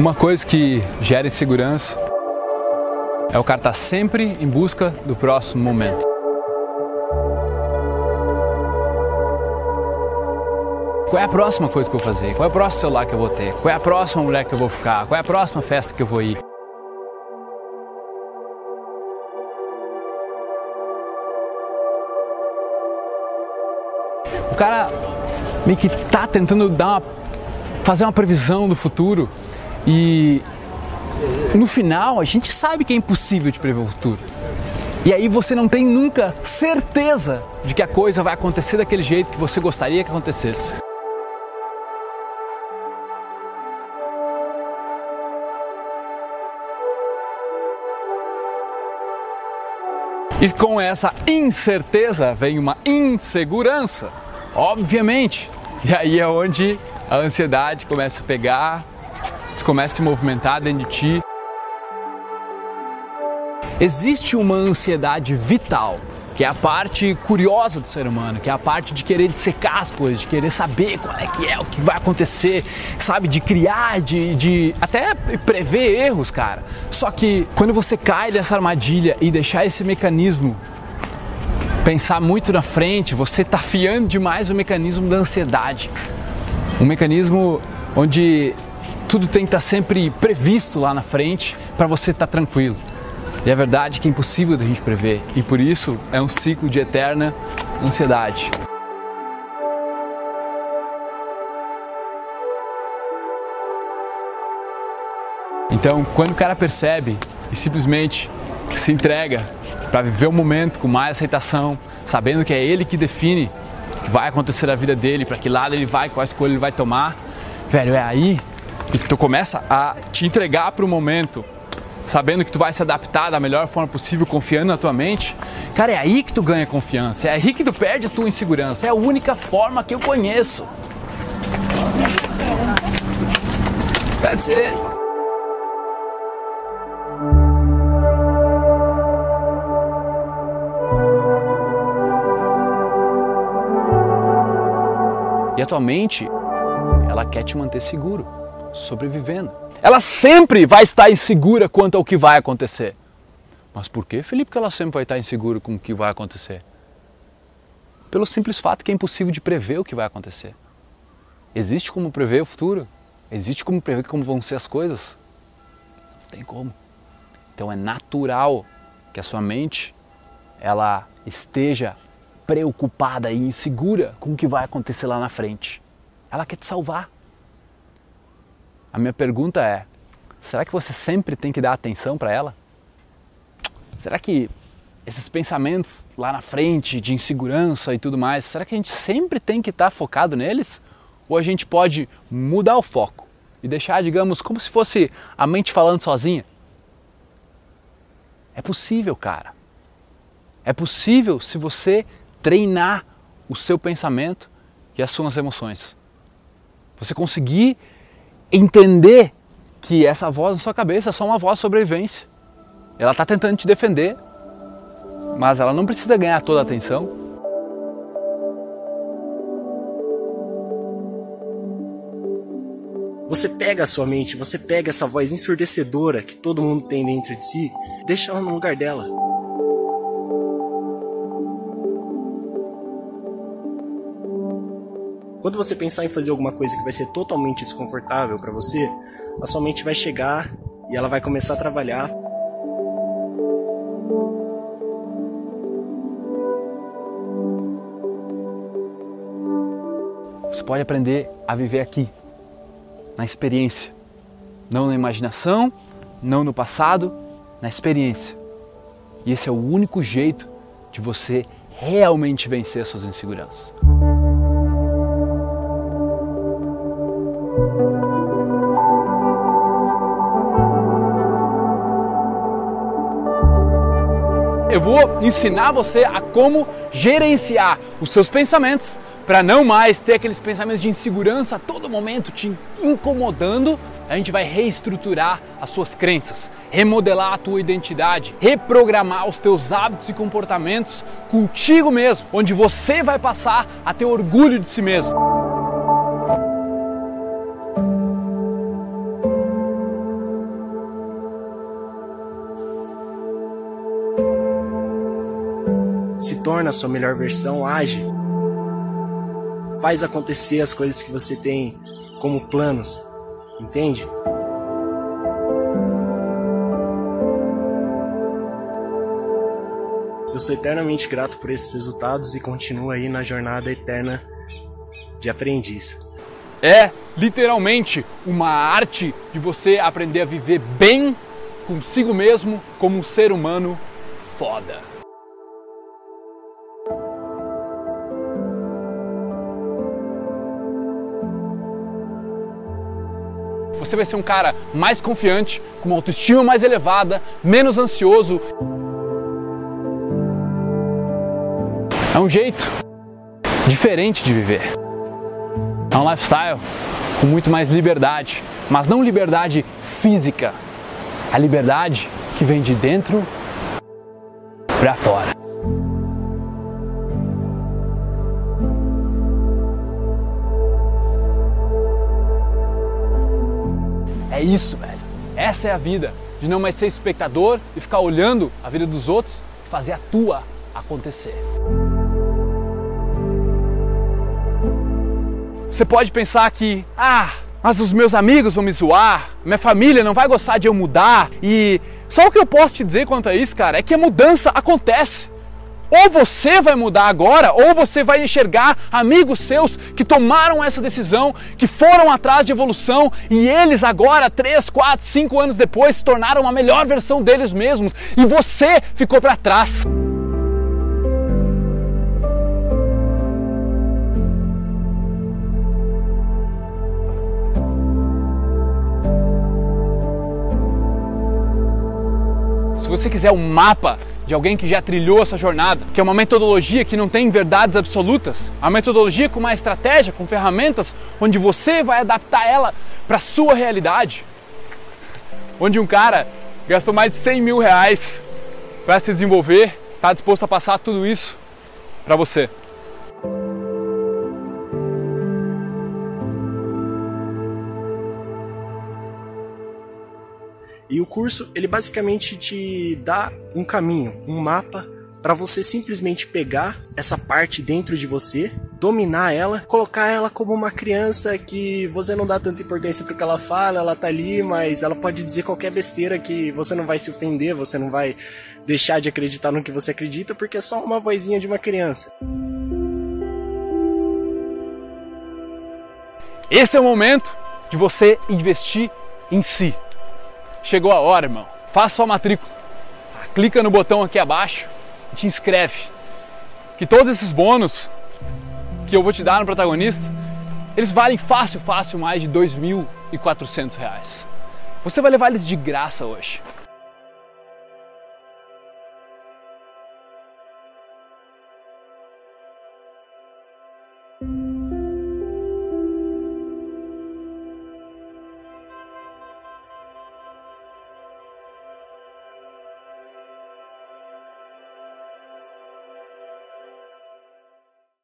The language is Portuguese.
Uma coisa que gera insegurança é o cara estar tá sempre em busca do próximo momento. Qual é a próxima coisa que eu vou fazer? Qual é o próximo celular que eu vou ter? Qual é a próxima mulher que eu vou ficar? Qual é a próxima festa que eu vou ir? O cara meio que tá tentando dar uma, fazer uma previsão do futuro e no final a gente sabe que é impossível de prever o futuro. E aí você não tem nunca certeza de que a coisa vai acontecer daquele jeito que você gostaria que acontecesse. E com essa incerteza vem uma insegurança, obviamente. E aí é onde a ansiedade começa a pegar, começa a se movimentar dentro de ti. Existe uma ansiedade vital que é a parte curiosa do ser humano, que é a parte de querer dissecar as coisas, de querer saber qual é que é, o que vai acontecer, sabe, de criar, de, de até prever erros, cara. Só que quando você cai dessa armadilha e deixar esse mecanismo pensar muito na frente, você está fiando demais o mecanismo da ansiedade. Um mecanismo onde tudo tem que estar tá sempre previsto lá na frente para você estar tá tranquilo. E é verdade que é impossível da gente prever, e por isso é um ciclo de eterna ansiedade. Então, quando o cara percebe e simplesmente se entrega para viver o momento com mais aceitação, sabendo que é ele que define o que vai acontecer na vida dele, para que lado ele vai, qual escolha ele vai tomar, velho, é aí que tu começa a te entregar para o momento sabendo que tu vai se adaptar da melhor forma possível, confiando na tua mente, cara, é aí que tu ganha confiança, é aí que tu perde a tua insegurança. É a única forma que eu conheço. That's it. E a tua mente, ela quer te manter seguro, sobrevivendo ela sempre vai estar insegura quanto ao que vai acontecer. Mas por que, Felipe, que ela sempre vai estar insegura com o que vai acontecer? Pelo simples fato que é impossível de prever o que vai acontecer. Existe como prever o futuro? Existe como prever como vão ser as coisas? Não tem como. Então é natural que a sua mente ela esteja preocupada e insegura com o que vai acontecer lá na frente. Ela quer te salvar. A minha pergunta é: será que você sempre tem que dar atenção para ela? Será que esses pensamentos lá na frente de insegurança e tudo mais, será que a gente sempre tem que estar tá focado neles? Ou a gente pode mudar o foco e deixar, digamos, como se fosse a mente falando sozinha? É possível, cara. É possível se você treinar o seu pensamento e as suas emoções. Você conseguir entender que essa voz na sua cabeça é só uma voz de sobrevivência. Ela está tentando te defender, mas ela não precisa ganhar toda a atenção. Você pega a sua mente, você pega essa voz ensurdecedora que todo mundo tem dentro de si, deixa ela no lugar dela. Quando você pensar em fazer alguma coisa que vai ser totalmente desconfortável para você, a sua mente vai chegar e ela vai começar a trabalhar. Você pode aprender a viver aqui, na experiência, não na imaginação, não no passado, na experiência. E esse é o único jeito de você realmente vencer suas inseguranças. Eu vou ensinar você a como gerenciar os seus pensamentos para não mais ter aqueles pensamentos de insegurança a todo momento te incomodando. A gente vai reestruturar as suas crenças, remodelar a tua identidade, reprogramar os teus hábitos e comportamentos contigo mesmo, onde você vai passar a ter orgulho de si mesmo. Torna a sua melhor versão, age. Faz acontecer as coisas que você tem como planos, entende? Eu sou eternamente grato por esses resultados e continuo aí na jornada eterna de aprendiz. É literalmente uma arte de você aprender a viver bem consigo mesmo como um ser humano foda. Você vai ser um cara mais confiante, com uma autoestima mais elevada, menos ansioso. É um jeito diferente de viver. É um lifestyle com muito mais liberdade, mas não liberdade física, a liberdade que vem de dentro para fora. É isso, velho. Essa é a vida. De não mais ser espectador e ficar olhando a vida dos outros e fazer a tua acontecer. Você pode pensar que, ah, mas os meus amigos vão me zoar, minha família não vai gostar de eu mudar. E só o que eu posso te dizer quanto a isso, cara, é que a mudança acontece. Ou você vai mudar agora, ou você vai enxergar amigos seus que tomaram essa decisão, que foram atrás de evolução e eles agora, 3, 4, 5 anos depois, se tornaram a melhor versão deles mesmos e você ficou para trás. você quiser um mapa de alguém que já trilhou essa jornada, que é uma metodologia que não tem verdades absolutas, a metodologia com uma estratégia, com ferramentas onde você vai adaptar ela para a sua realidade, onde um cara gastou mais de 100 mil reais para se desenvolver, está disposto a passar tudo isso para você. E o curso, ele basicamente te dá um caminho, um mapa para você simplesmente pegar essa parte dentro de você, dominar ela, colocar ela como uma criança que você não dá tanta importância pro que ela fala, ela tá ali, mas ela pode dizer qualquer besteira que você não vai se ofender, você não vai deixar de acreditar no que você acredita, porque é só uma vozinha de uma criança. Esse é o momento de você investir em si. Chegou a hora, irmão. Faça sua matrícula. Clica no botão aqui abaixo e te inscreve. Que todos esses bônus que eu vou te dar no protagonista, eles valem fácil, fácil mais de R$ 2.400. Você vai levar eles de graça hoje.